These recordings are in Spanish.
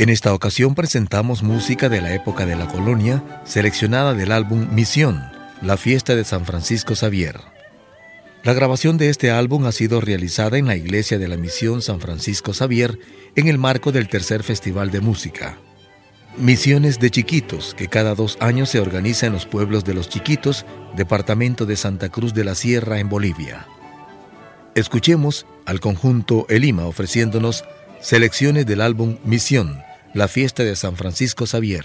En esta ocasión presentamos música de la época de la colonia, seleccionada del álbum Misión, la fiesta de San Francisco Xavier. La grabación de este álbum ha sido realizada en la iglesia de la Misión San Francisco Xavier en el marco del tercer Festival de Música. Misiones de Chiquitos, que cada dos años se organiza en los pueblos de los Chiquitos, departamento de Santa Cruz de la Sierra en Bolivia. Escuchemos al conjunto Elima ofreciéndonos selecciones del álbum Misión, la fiesta de San Francisco Xavier.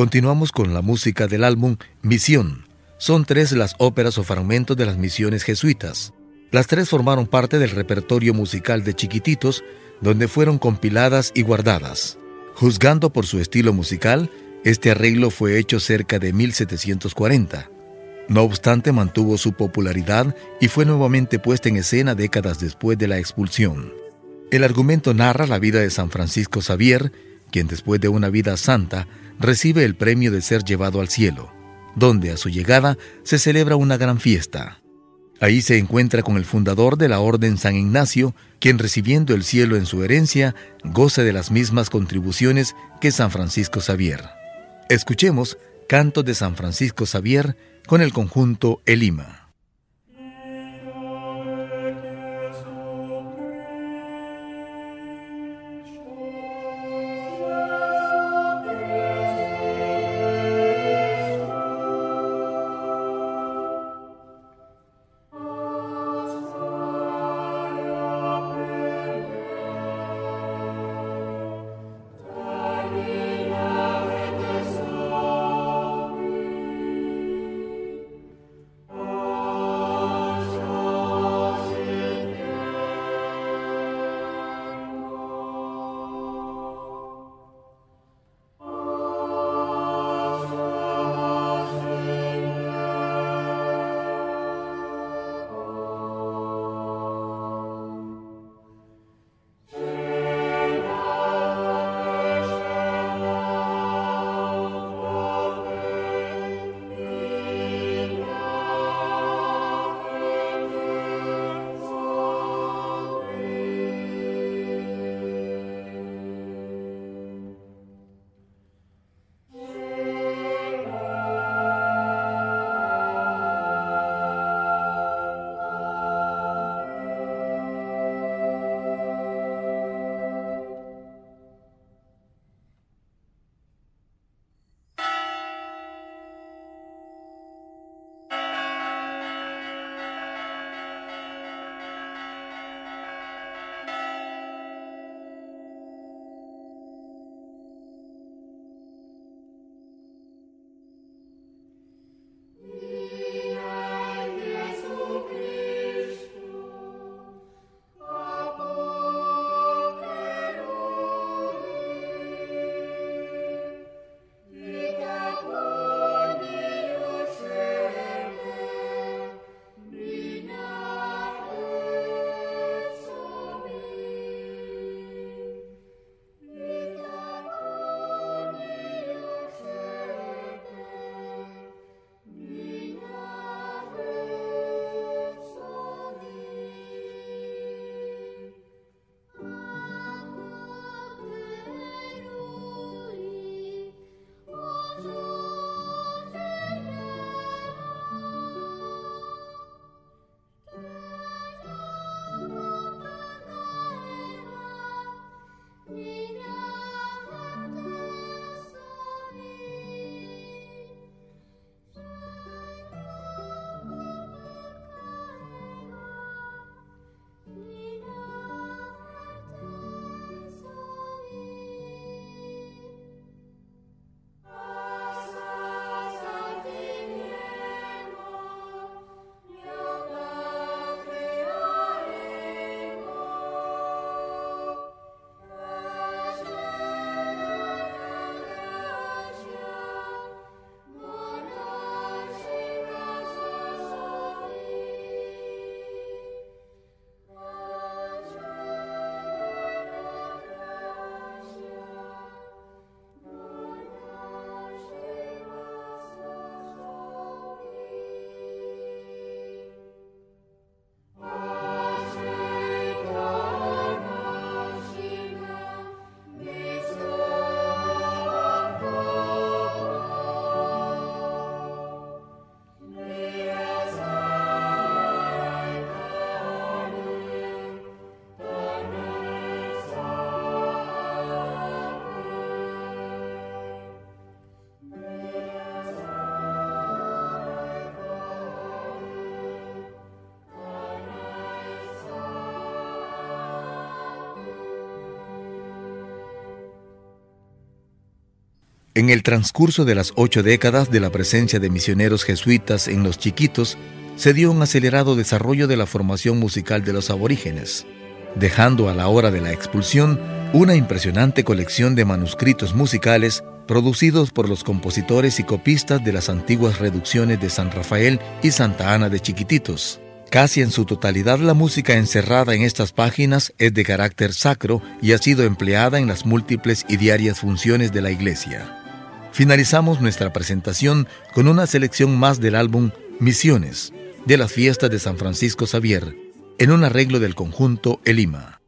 Continuamos con la música del álbum Misión. Son tres las óperas o fragmentos de las misiones jesuitas. Las tres formaron parte del repertorio musical de Chiquititos, donde fueron compiladas y guardadas. Juzgando por su estilo musical, este arreglo fue hecho cerca de 1740. No obstante, mantuvo su popularidad y fue nuevamente puesta en escena décadas después de la expulsión. El argumento narra la vida de San Francisco Xavier, quien después de una vida santa recibe el premio de ser llevado al cielo, donde a su llegada se celebra una gran fiesta. Ahí se encuentra con el fundador de la Orden San Ignacio, quien recibiendo el cielo en su herencia, goza de las mismas contribuciones que San Francisco Xavier. Escuchemos Cantos de San Francisco Xavier con el conjunto Elima. En el transcurso de las ocho décadas de la presencia de misioneros jesuitas en los chiquitos, se dio un acelerado desarrollo de la formación musical de los aborígenes, dejando a la hora de la expulsión una impresionante colección de manuscritos musicales producidos por los compositores y copistas de las antiguas reducciones de San Rafael y Santa Ana de Chiquititos. Casi en su totalidad la música encerrada en estas páginas es de carácter sacro y ha sido empleada en las múltiples y diarias funciones de la Iglesia. Finalizamos nuestra presentación con una selección más del álbum Misiones, de las fiestas de San Francisco Xavier, en un arreglo del conjunto Elima.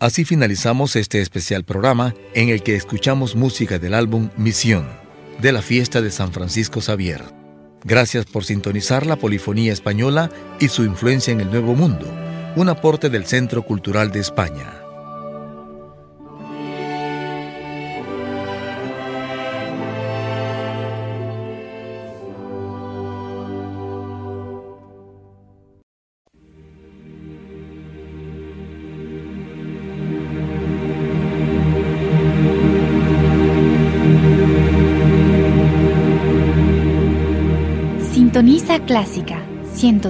Así finalizamos este especial programa en el que escuchamos música del álbum Misión, de la fiesta de San Francisco Xavier. Gracias por sintonizar la polifonía española y su influencia en el Nuevo Mundo, un aporte del Centro Cultural de España.